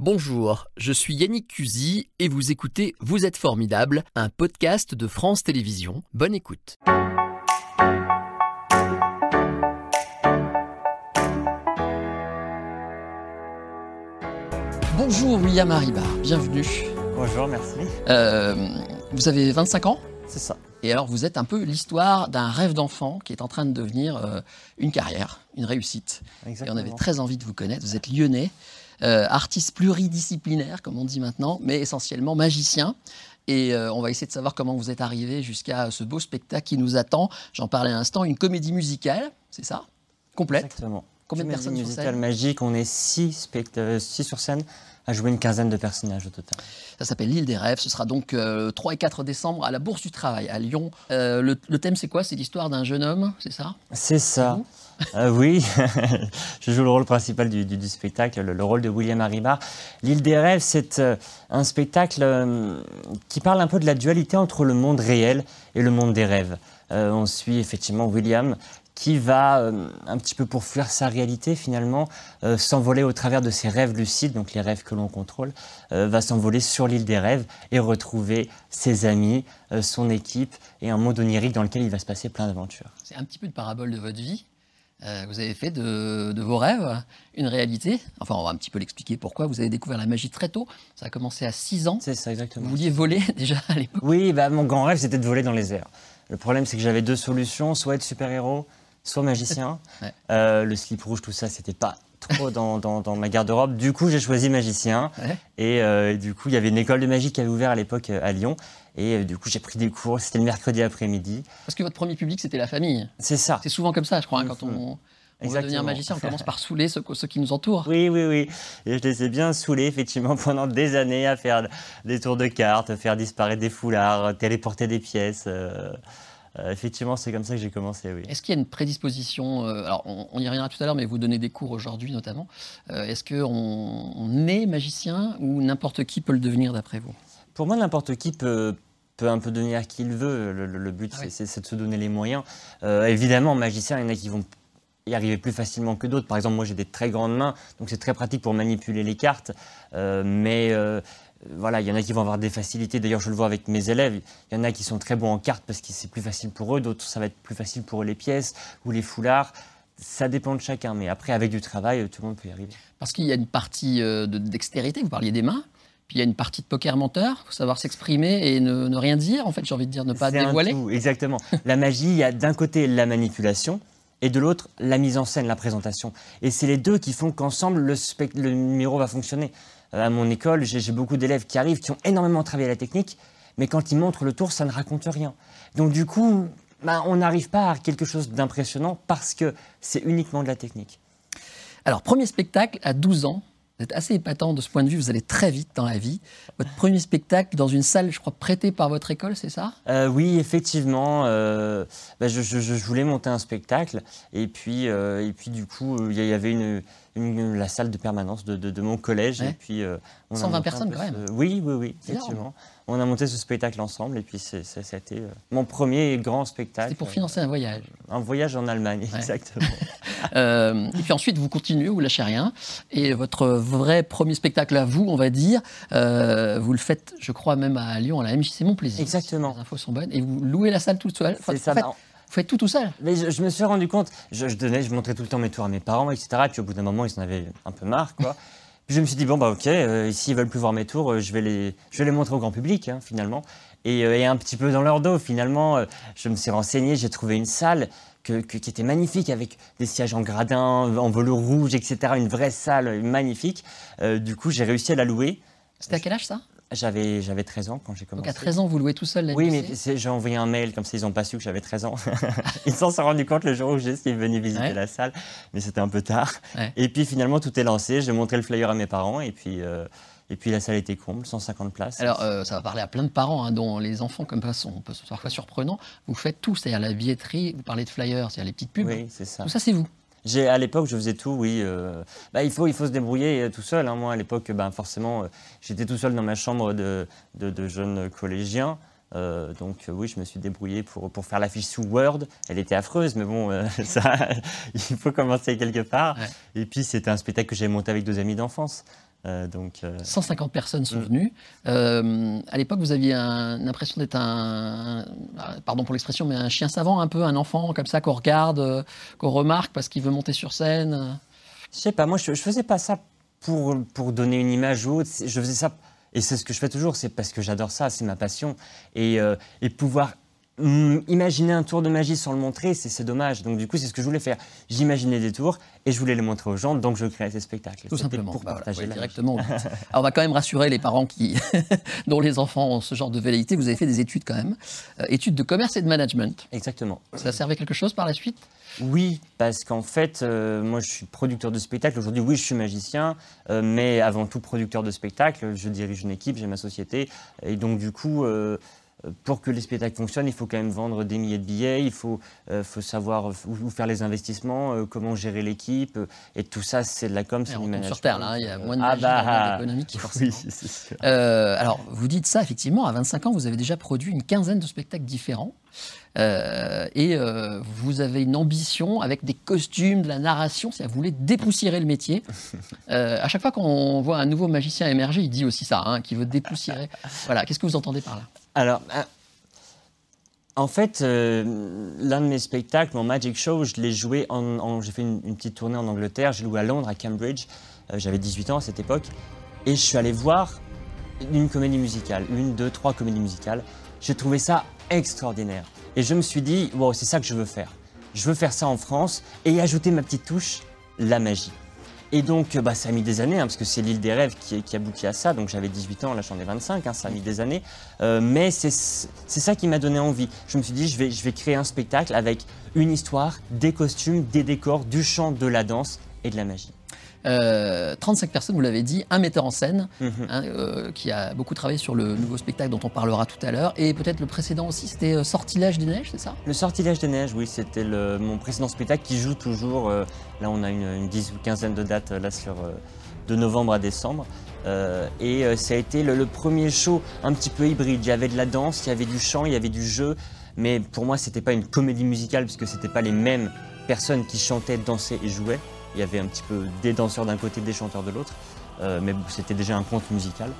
Bonjour, je suis Yannick Cusy et vous écoutez Vous êtes formidable, un podcast de France Télévisions. Bonne écoute. Bonjour William Haribar, bienvenue. Bonjour, merci. Euh, vous avez 25 ans? C'est ça. et alors vous êtes un peu l'histoire d'un rêve d'enfant qui est en train de devenir euh, une carrière, une réussite. Et Exactement. on avait très envie de vous connaître. Vous êtes lyonnais, euh, artiste pluridisciplinaire, comme on dit maintenant, mais essentiellement magicien. Et euh, on va essayer de savoir comment vous êtes arrivé jusqu'à ce beau spectacle qui nous attend. J'en parlais à l'instant, une comédie musicale, c'est ça? Complète. Exactement. Combien de personnes sur musicale scène magique, on est six, spect- euh, six sur scène à jouer une quinzaine de personnages au total. Ça s'appelle L'île des rêves. Ce sera donc euh, 3 et 4 décembre à la Bourse du Travail à Lyon. Euh, le, le thème, c'est quoi? C'est l'histoire d'un jeune homme, c'est ça? C'est ça. Euh, oui, je joue le rôle principal du, du- du spectacle, le, le rôle de William Haribar. L'île des rêves, c'est euh, un spectacle euh, qui parle un peu de la dualité entre le monde réel et le monde des rêves. On suit effectivement William qui va, euh, un petit peu pour fuir sa réalité finalement, euh, s'envoler au travers de ses rêves lucides, donc les rêves que l'on contrôle, euh, va s'envoler sur l'île des rêves et retrouver ses amis, son équipe et un monde onirique dans lequel il va se passer plein d'aventures. C'est un petit peu une parabole de votre vie. Vous avez fait de, de vos rêves une réalité. Enfin, on va un petit peu l'expliquer pourquoi. Vous avez découvert la magie très tôt. Ça a commencé à 6 ans. C'est ça Vous exactement. vouliez voler déjà à l'époque. Oui, bah, mon grand rêve, c'était de voler dans les airs. Le problème, c'est que j'avais deux solutions, soit être super-héros, soit magicien. Ouais. Euh, le slip rouge, tout ça, c'était pas trop dans, dans- dans ma garde-robe. Du coup, j'ai choisi magicien. Ouais. Et euh, du coup, il y avait une école de magie qui avait ouvert à l'époque euh, à Lyon. Et euh, du coup, j'ai pris des cours. C'était le mercredi après-midi. Parce que votre premier public, c'était la famille. C'est ça. C'est souvent comme ça, je crois, hein, quand on, Mhm. on veut devenir magicien. On commence par saouler ceux, ceux qui nous entourent. Oui, oui, oui. Et je les ai bien saoulés, effectivement, pendant des années à faire des tours de cartes, faire disparaître des foulards, téléporter des pièces. euh, euh, effectivement, c'est comme ça que j'ai commencé, oui. Est-ce qu'il y a une prédisposition euh, Alors, on, on y reviendra tout à l'heure, mais vous donnez des cours aujourd'hui notamment. Euh, Est-ce qu'on on est magicien ou n'importe qui peut le devenir d'après vous? Pour moi, n'importe qui peut, peut un peu devenir qui il veut. Le, le- le but, Ah c'est- oui. de se donner les moyens. Évidemment, magicien, il y en a qui vont y arriver plus facilement que d'autres. Par exemple, moi, j'ai des très grandes mains, donc c'est très pratique pour manipuler les cartes. Euh, mais euh, voilà, il y en a qui vont avoir des facilités. D'ailleurs, je le vois avec mes élèves. Il y en a qui sont très bons en cartes parce que c'est plus facile pour eux. D'autres, ça va être plus facile pour eux les pièces ou les foulards. Ça dépend de chacun. Mais après, avec du travail, tout le monde peut y arriver. Parce qu'il y a une partie euh, de dextérité, vous parliez des mains, puis il y a une partie de poker menteur, il faut savoir s'exprimer et ne, ne rien dire, en fait, j'ai envie de dire, ne pas un dévoiler. tout, exactement. la magie, il y a d'un côté la manipulation et de l'autre la mise en scène, la présentation. Et c'est les deux qui font qu'ensemble le, le numéro va fonctionner. Euh, à mon école, j'ai beaucoup d'élèves qui arrivent, qui ont énormément travaillé la technique, mais quand ils montrent le tour, ça ne raconte rien. Donc du coup, bah, on n'arrive pas à quelque chose d'impressionnant parce que c'est uniquement de la technique. Alors, premier spectacle à 12 ans, vous êtes assez épatant de ce point de vue, vous allez très vite dans la vie. Votre premier spectacle dans une salle, je crois, prêtée par votre école, c'est ça? Euh, oui, effectivement. euh, bah, je, je- je voulais monter un spectacle et puis, euh, et puis du coup, il y avait une, une- la salle de permanence de, de- de mon collège. Ouais. Et puis, euh, on a 120 monté un personnes, quand même. ce- Oui, oui, oui, effectivement. On a monté ce spectacle ensemble et puis ça a été mon premier grand spectacle. C'était pour financer un voyage. Un voyage en Allemagne, exactement. Euh, et puis ensuite, vous continuez, vous lâchez rien. Et votre vrai premier spectacle à vous, on va dire, euh, vous le faites, je crois, même à Lyon, à la MJC Mon Plaisir. Exactement. Les infos sont bonnes. Et vous louez la salle tout seul. Enfin, C'est ça. vous faites tout tout seul. Mais je, je me suis rendu compte, je, je donnais, je montrais tout le temps mes tours à mes parents, etc. Et puis au bout d'un moment, ils en avaient un peu marre, quoi. Puis je me suis dit, bon, bah ok, euh, s'ils veulent plus voir mes tours, euh, je, vais les, je vais les montrer au grand public, hein, finalement. Et, euh, et un petit peu dans leur dos, finalement, euh, je me suis renseigné, j'ai trouvé une salle que- qui était magnifique, avec des sièges en gradin, en velours rouge, etc. Une vraie salle magnifique. Du coup, j'ai réussi à la louer. C'était à quel âge ça? J'avais j'avais 13 ans quand j'ai Donc commencé. à 13 ans, vous louez tout seul la Oui, mais j'ai envoyé un mail, comme ça ils n'ont pas su que j'avais 13 ans. ils s'en sont rendus compte le jour où j'ai suis venu visiter Ouais. la salle, mais c'était un peu tard. Ouais. Et puis finalement tout est lancé, j'ai montré le flyer à mes parents et puis, euh, et puis la salle était comble, 150 places. Alors, euh, ça va parler à plein de parents, hein, dont les enfants, comme ça, sont parfois surprenants. Vous faites tout, c'est-à-dire la billetterie, vous parlez de flyers, c'est-à-dire les petites pubs. oui, c'est ça. Tout ça, c'est vous. J'ai, à l'époque, je faisais tout, oui. euh, bah, il, faut, il faut se débrouiller euh, tout seul. hein. Moi, à l'époque, ben, forcément, euh, j'étais tout seul dans ma chambre de, de, de jeune collégien. Donc oui, je me suis débrouillé pour, pour faire l'affiche sous Word. Elle était affreuse, mais bon, ça, il faut commencer quelque part. Ouais. Et puis c'était un spectacle que j'ai monté avec deux amis d'enfance. Euh, donc, 150 personnes sont mm. venues. à l'époque, vous aviez une impression d'être un, pardon pour l'expression, mais un chien savant, un peu, un enfant comme ça qu'on regarde, qu'on remarque parce qu'il veut monter sur scène. Je sais pas, moi je, je faisais pas ça pour, pour donner une image ou autre. Je faisais ça, et c'est ce que je fais toujours, c'est parce que j'adore ça, c'est ma passion. Et, et pouvoir imaginer un tour de magie sans le montrer, c'est dommage. Donc du coup, c'est ce que je voulais faire. J'imaginais des tours et je voulais les montrer aux gens, donc je créais ces spectacles. Tout simplement. Pour bah partager directement. Alors on va quand même rassurer les parents qui, dont les enfants ont ce genre de velléité. Vous avez fait des études quand même, euh, études de commerce et de management. Exactement. Ça servait quelque chose par la suite? Oui, parce qu'en fait, euh, moi je suis producteur de spectacle. Aujourd'hui, oui, je suis magicien, euh, mais avant tout producteur de spectacle. Je dirige une équipe, j'ai ma société. Et donc, du coup, pour que les spectacles fonctionnent, il faut quand même vendre des milliers de billets, il faut, euh, faut savoir où, faire les investissements, euh, comment gérer l'équipe, et tout ça, c'est de la com, c'est du management. Sur Terre, là, il y a moins de ah bah, économique forcément. Oui, sûr. alors, vous dites ça, effectivement, à 25 ans, vous avez déjà produit une quinzaine de spectacles différents. et vous avez une ambition avec des costumes, de la narration, à vous voulez dépoussiérer le métier. à chaque fois qu'on voit un nouveau magicien émerger, il dit aussi ça, hein, qu'il veut dépoussiérer. Voilà, qu'est-ce que vous entendez par là? Alors, euh, en fait, euh, l'un de mes spectacles, mon Magic Show, je l'ai joué j'ai fait une, petite tournée en Angleterre, j'ai joué à Londres, à Cambridge. Euh, j'avais 18 ans à cette époque. Et je suis allé voir une comédie musicale, une, deux, trois comédies musicales. J'ai trouvé ça extraordinaire. Et je me suis dit, wow, c'est ça que je veux faire. Je veux faire ça en France et ajouter ma petite touche, la magie. Et donc, bah, ça a mis des années, hein, parce que c'est l'île des rêves qui, qui aboutit à ça. Donc, j'avais 18 ans, là, j'en ai 25, hein, ça a mis des années. Euh, mais c'est ça qui m'a donné envie. Je me suis dit, je vais, je vais créer un spectacle avec une histoire, des costumes, des décors, du chant, de la danse et de la magie. 35 euh, personnes, vous l'avez dit, un metteur en scène mhm. hein, euh, qui a beaucoup travaillé sur le nouveau spectacle dont on parlera tout à l'heure. Et peut-être le précédent aussi, c'était euh, Sortilège des Neiges, c'est ça? Le Sortilège des Neiges, oui, c'était mon précédent spectacle qui joue toujours. là, on a une, une dix ou quinzaine de dates là sur de novembre à décembre. et ça a été le, premier show un petit peu hybride. Il y avait de la danse, il y avait du chant, il y avait du jeu. Mais pour moi, c'était pas une comédie musicale puisque c'était pas les mêmes personnes qui chantaient, dansaient et jouaient. Il y avait un petit peu des danseurs d'un côté, des chanteurs de l'autre. Euh, mais c'était déjà un conte musical.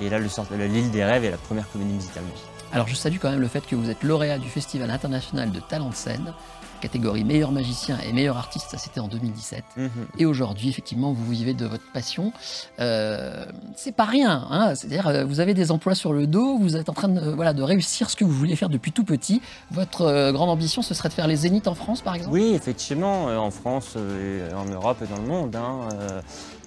Et là, l'île des rêves est la première comédie musicale. Alors je salue quand même le fait que vous êtes lauréat du Festival international de talent de scène catégorie meilleur magicien et meilleur artiste, ça c'était en 2017. Mhm. Et aujourd'hui, effectivement, vous vivez de votre passion. Euh, c'est pas rien, hein. c'est-à-dire euh, vous avez des emplois sur le dos, vous êtes en train de, voilà, de réussir ce que vous vouliez faire depuis tout petit. Votre euh, grande ambition, ce serait de faire les zéniths en France, par exemple? Oui, effectivement, en France, en Europe et dans le monde. Hein,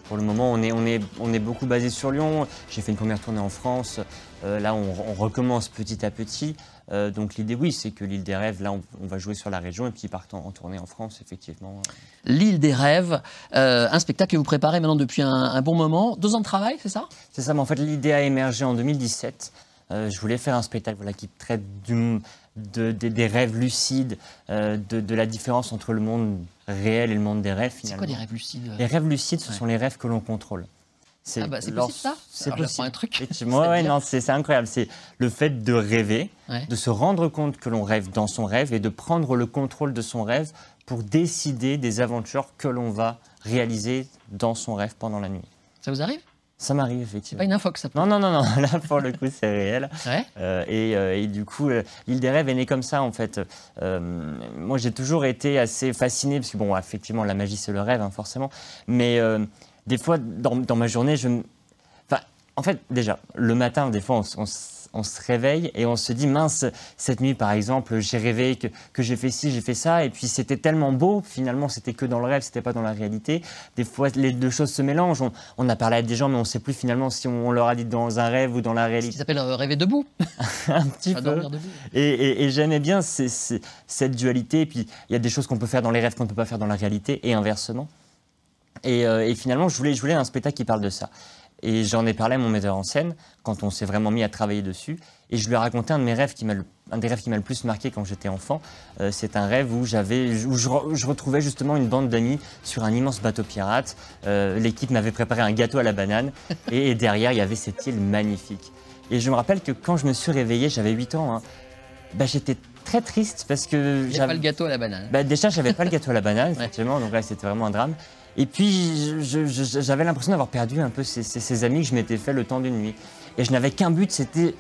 pour le moment, on est, on, est, on est beaucoup basé sur Lyon. J'ai fait une première tournée en France. Là, on, on, recommence petit à petit. Euh, donc l'idée, oui, c'est que l'île des rêves, là, on, va jouer sur la région et puis partant en tournée en France, effectivement. L'île des rêves, euh, un spectacle que vous préparez maintenant depuis un, bon moment. Deux ans de travail, c'est ça? C'est ça, mais en fait, l'idée a émergé en 2017. Euh, je voulais faire un spectacle voilà, qui traite du, des rêves lucides, de, la différence entre le monde réel et le monde des rêves. C'est quoi des rêves lucides? Les rêves lucides, ce sont les rêves que l'on contrôle. C'est ah bah, possible ça C'est possible. un truc. ouais, non, c'est incroyable. C'est le fait de rêver, de se rendre compte que l'on rêve dans son rêve et de prendre le contrôle de son rêve pour décider des aventures que l'on va réaliser dans son rêve pendant la nuit. Ça vous arrive? Ça m'arrive, effectivement. Pas une info que ça Non, non, non, non. Là, pour le coup, c'est réel. Ouais. Euh, et, euh, et, du coup, euh, l'île des rêves est née comme ça, en fait. moi, j'ai toujours été assez fasciné, parce que, bon, effectivement, la magie, c'est le rêve, hein, forcément. Mais des fois, dans, ma journée, je enfin, en fait, déjà, le matin, des fois, on, se réveille et on se dit, mince, cette nuit, par exemple, j'ai rêvé que, j'ai fait ci, j'ai fait ça, et puis c'était tellement beau, finalement, c'était que dans le rêve, c'était pas dans la réalité. Des fois, les deux choses se mélangent. On, a parlé à des gens, mais on sait plus finalement si on, leur a dit dans un rêve ou dans la réalité. Ce qui s'appelle rêver debout. un petit peu. Debout. Et, et, j'aimais bien cette dualité. Et puis, il y a des choses qu'on peut faire dans les rêves qu'on ne peut pas faire dans la réalité, et inversement. Euh, et, finalement, je voulais, je voulais un spectacle qui parle de ça. Et j'en ai parlé à mon metteur en scène quand on s'est vraiment mis à travailler dessus. Et je lui ai raconté un de mes rêves qui m'a un des rêves qui m'a le plus marqué quand j'étais enfant. Euh, c'est un rêve où j'avais, où je, retrouvais justement une bande d'amis sur un immense bateau pirate. Euh, l'équipe m'avait préparé un gâteau à la banane et, derrière il y avait cette île magnifique. Et je me rappelle que quand je me suis réveillé, j'avais 8 ans. Hein, bah, j'étais très triste parce que j'avais pas le gâteau à la banane. Bah, déjà, j'avais pas le gâteau à la banane, effectivement, donc là c'était vraiment un drame. Et puis, j'avais l'impression d'avoir perdu un peu ces, ces- ces amis que je m'étais fait le temps d'une nuit. Et je n'avais qu'un but, c'était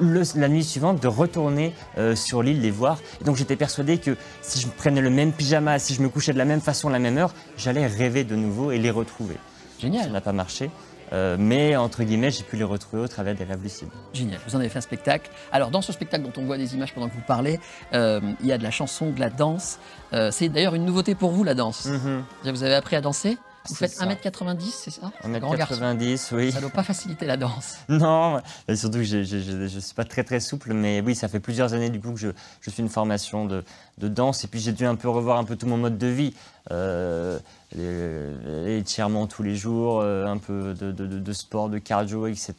la nuit suivante de retourner euh, sur l'île les voir. Et donc j'étais persuadé que si je prenais le même pyjama, si je me couchais de la même façon, à la même heure, j'allais rêver de nouveau et les retrouver. Ça Génial. n'a pas marché. Euh, mais entre guillemets, j'ai pu les retrouver au travers des rêves lucides. Génial, vous en avez fait un spectacle. Alors, dans ce spectacle dont on voit des images pendant que vous parlez, euh, il y a de la chanson, de la danse. Euh, c'est d'ailleurs une nouveauté pour vous, la danse. Vous avez appris à danser Vous faites ça. 1m90, c'est ça On est Grand garçon. 90, oui. Ça ne doit pas faciliter la danse. Non, et surtout que je ne suis pas très très souple, mais oui, ça fait plusieurs années du coup que je, je suis une formation de, de danse, et puis j'ai dû un peu revoir un peu tout mon mode de vie. Euh, les, étirements tous les jours, euh, un peu de, sport, de cardio, etc.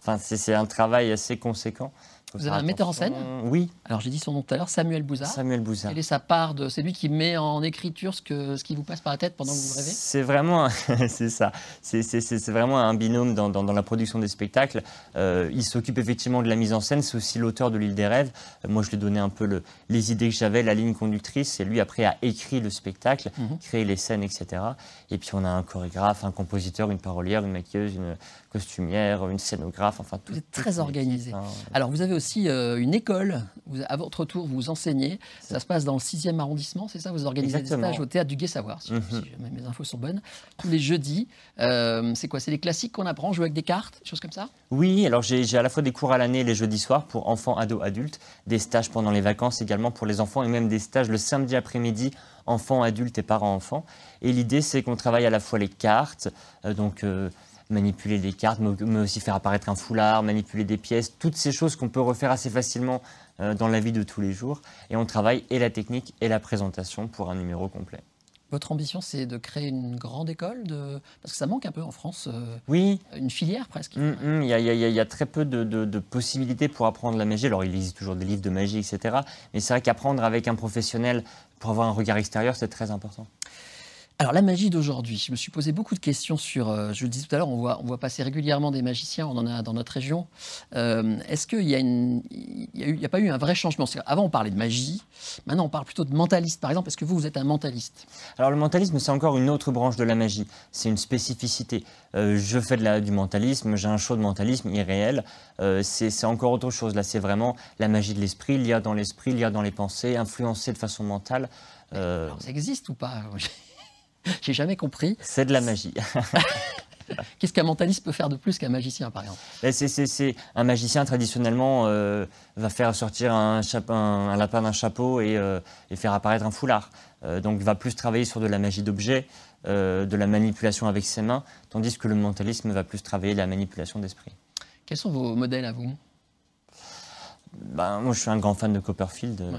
Enfin, c'est un travail assez conséquent. Faut Vous avez un metteur en attention. Oui, Alors, j'ai dit son nom tout à l'heure, Samuel Bouzard. Samuel Bouzard. Quelle est sa part de. C'est lui qui met en écriture ce, que, ce qui vous passe par la tête pendant que vous rêvez? C'est vraiment, un- c'est ça. C'est- vraiment un binôme dans, dans- dans la production des spectacles. Euh, il s'occupe effectivement de la mise en scène. C'est aussi l'auteur de l'île des rêves. Euh, moi, je lui ai donné un peu le- les idées que j'avais, la ligne conductrice. Et lui, après, a écrit le spectacle, Mhm. créé les scènes, etc. Et puis, on a un chorégraphe, un compositeur, une parolière, une maquilleuse, une costumière, une scénographe. Enfin, tout. Vous êtes très organisé. hein. Alors, vous avez aussi euh, une école. Vous- à votre tour, vous enseignez. Ça se passe dans le 6e arrondissement, c'est ça? Vous organisez Exactement. des stages au théâtre du Gai-Savoir, si, Mhm. si jamais mes infos sont bonnes. Tous les jeudis. Euh, c'est quoi? C'est les classiques qu'on apprend Jouer avec des cartes Des choses comme ça? Oui, alors j'ai à la fois des cours à l'année les jeudis soirs pour enfants, ados, adultes, des stages pendant les vacances également pour les enfants et même des stages le samedi après-midi, enfants, adultes et parents-enfants. Et l'idée, c'est qu'on travaille à la fois les cartes, euh, donc manipuler des cartes, mais aussi faire apparaître un foulard, manipuler des pièces, toutes ces choses qu'on peut refaire assez facilement euh, dans la vie de tous les jours. Et on travaille et la technique et la présentation pour un numéro complet. Votre ambition, c'est de créer une grande école de... Parce que ça manque un peu en France, euh, Oui, une filière presque. Il y, a- y y y très peu de, de- de possibilités pour apprendre la magie. Alors, il existe toujours des livres de magie, etc. Mais c'est vrai qu'apprendre avec un professionnel pour avoir un regard extérieur, c'est très important. Alors la magie d'aujourd'hui, je me suis posé beaucoup de questions sur, euh, je le disais tout à l'heure, on voit, on voit passer régulièrement des magiciens, on en a dans notre région. Euh, Est-ce qu'il y a, une- il y a eu- il y a pas eu un vrai changement? Avant on parlait de magie, maintenant on parle plutôt de mentaliste par exemple. Est-ce que vous, vous êtes un mentaliste? Alors, le mentalisme, c'est encore une autre branche de la magie. C'est une spécificité. Euh, je fais de la- du mentalisme, j'ai un show de mentalisme irréel. C'est encore autre chose. Là, c'est vraiment la magie de l'esprit, lire dans l'esprit, lire dans les pensées, influencer de façon mentale. Alors ça existe ou pas? J'ai jamais compris. c'est de la magie. Qu'est-ce qu'un mentaliste peut faire de plus qu'un magicien par exemple? C'est- c'est- un magicien traditionnellement euh, va faire sortir un, chape- un- un lapin d'un chapeau et, euh, et faire apparaître un foulard. Euh, donc va plus travailler sur de la magie d'objet, euh, de la manipulation avec ses mains, tandis que le mentalisme va plus travailler la manipulation d'esprit. Quels sont vos modèles à vous? Ben, moi je suis un grand fan de Copperfield. euh, Ouais.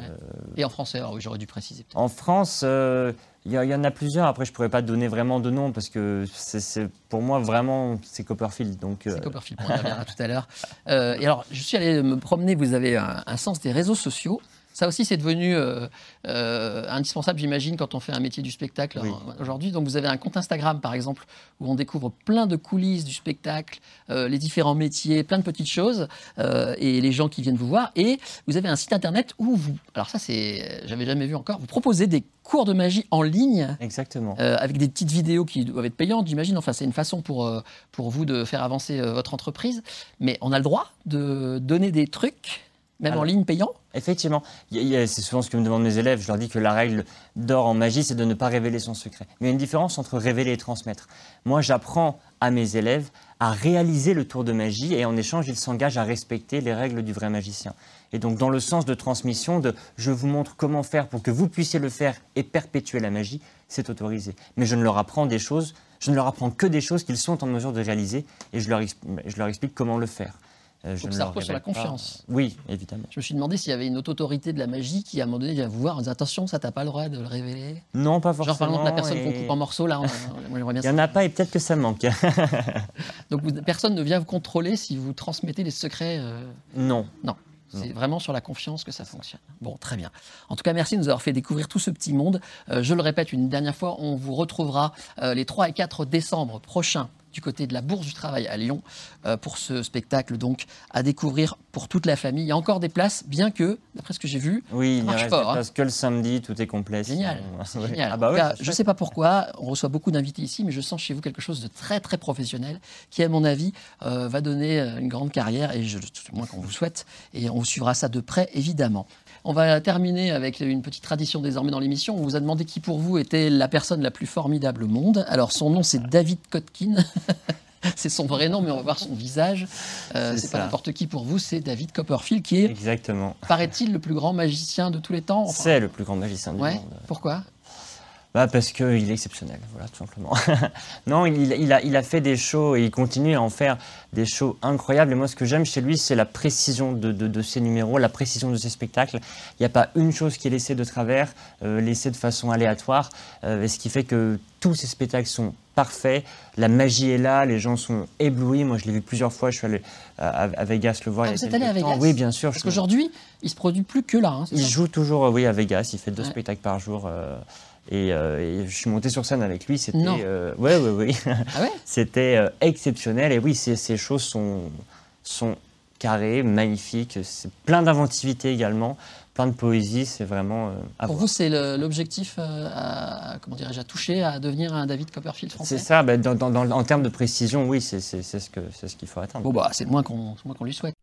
Et en français, alors oui, j'aurais dû préciser. En France, euh, il y, il y en a plusieurs. Après, je pourrais pas donner vraiment de nom parce que c'est pour moi vraiment c'est Copperfield. Donc euh, C'est Copperfield, on reviendra tout à l'heure. Euh, et alors, je suis allé me promener, vous avez un, un sens des réseaux sociaux. Ça aussi, c'est devenu euh, euh, indispensable, j'imagine, quand on fait un métier du spectacle Oui. hein, aujourd'hui. Donc, vous avez un compte Instagram, par exemple, où on découvre plein de coulisses du spectacle, euh, les différents métiers, plein de petites choses, euh, et les gens qui viennent vous voir. Et vous avez un site internet où vous, alors ça, c'est, j'avais jamais vu encore, vous proposez des cours de magie en ligne exactement. euh, avec des petites vidéos qui doivent être payantes, j'imagine. Enfin, c'est une façon pour, euh, pour vous de faire avancer euh, votre entreprise. Mais on a le droit de donner des trucs, même en ligne payant Effectivement, c'est souvent ce que me demandent mes élèves. Je leur dis que la règle d'or en magie, c'est de ne pas révéler son secret. Mais il y a une différence entre révéler et transmettre. Moi, j'apprends à mes élèves à réaliser le tour de magie et en échange, ils s'engagent à respecter les règles du vrai magicien. Et donc, dans le sens de transmission, de je vous montre comment faire pour que vous puissiez le faire et perpétuer la magie, c'est autorisé. Mais je ne leur apprends des choses, je ne leur apprends que des choses qu'ils sont en mesure de réaliser et je leur, exp- je leur explique comment le faire. Euh, je Donc ne ça repose sur la pas- confiance. Oui, évidemment. Je me suis demandé s'il y avait une haute autorité de la magie qui, à un moment donné, vient vous voir en disant Attention, ça, t'as pas le droit de le révéler. Non, pas forcément. Genre, par exemple, la personne qu'on coupe en morceaux, là, on, on aimerait bien Il n'y en a pas et peut-être que ça manque. Donc, vous- personne ne vient vous contrôler si vous transmettez les secrets. euh, non. Non. C'est vraiment sur la confiance que ça fonctionne. Bon, très bien. En tout cas, merci de nous avoir fait découvrir tout ce petit monde. Euh, je le répète une dernière fois, on vous retrouvera euh, les 3 et 4 décembre prochains du côté de la Bourse du Travail à Lyon euh, pour ce spectacle donc à découvrir pour toute la famille. Il y a encore des places, bien que, d'après ce que j'ai vu, Oui, ça il marche reste hein. que le samedi, tout est complet. Génial, sinon, c'est ouais. génial. Ah bah En tout ouais, cas, c'est je ne sais pas pourquoi, on reçoit beaucoup d'invités ici, mais je sens chez vous quelque chose de très très professionnel qui, à mon avis, euh, va donner euh, une grande carrière et je, tout moins qu'on vous souhaite. Et on suivra ça de près, évidemment. On va terminer avec une petite tradition désormais dans l'émission. On vous a demandé qui pour vous était la personne la plus formidable au monde. Alors son nom c'est David Kotkin. c'est son vrai nom, mais on va voir son visage. Euh, C'est pas n'importe qui pour vous, c'est David Copperfield qui est, Exactement. paraît-il, le plus grand magicien de tous les temps. Enfin, C'est le plus grand magicien du ouais. monde. Pourquoi? Bah parce qu'il est exceptionnel, voilà, tout simplement. non, il, il a, il a fait des shows et il continue à en faire des shows incroyables. Et moi, ce que j'aime chez lui, c'est la précision de, de- de ses numéros, la précision de ses spectacles. Il n'y a pas une chose qui est laissée de travers, euh, laissée de façon aléatoire. euh, et ce qui fait que tous ses spectacles sont parfaits. La magie est là, les gens sont éblouis. Moi, je l'ai vu plusieurs fois. Je suis allé à, à Vegas le voir. Ah, il y a vous êtes allé à temps. Vegas Oui, bien sûr. Parce qu'aujourd'hui, il se produit plus que là. hein, il ça joue toujours oui, à Vegas, il fait deux Ouais. spectacles par jour. euh, et, euh, et je suis monté sur scène avec lui, c'était. Euh, ouais, ouais, ouais. Ah ouais? C'était euh, exceptionnel. Et oui, ces, ces choses sont, sont carrées, magnifiques. C'est plein d'inventivité également, plein de poésie. C'est vraiment. Pour voir. vous, c'est l'objectif à, comment dirais-je, à toucher, à devenir un David Copperfield français? C'est ça, bah, dans- dans- dans- en termes de précision, oui, c'est c'est- c'est ce que- c'est ce qu'il faut atteindre. Bon, bah, c'est le moins qu'on c'est le moins qu'on lui souhaite.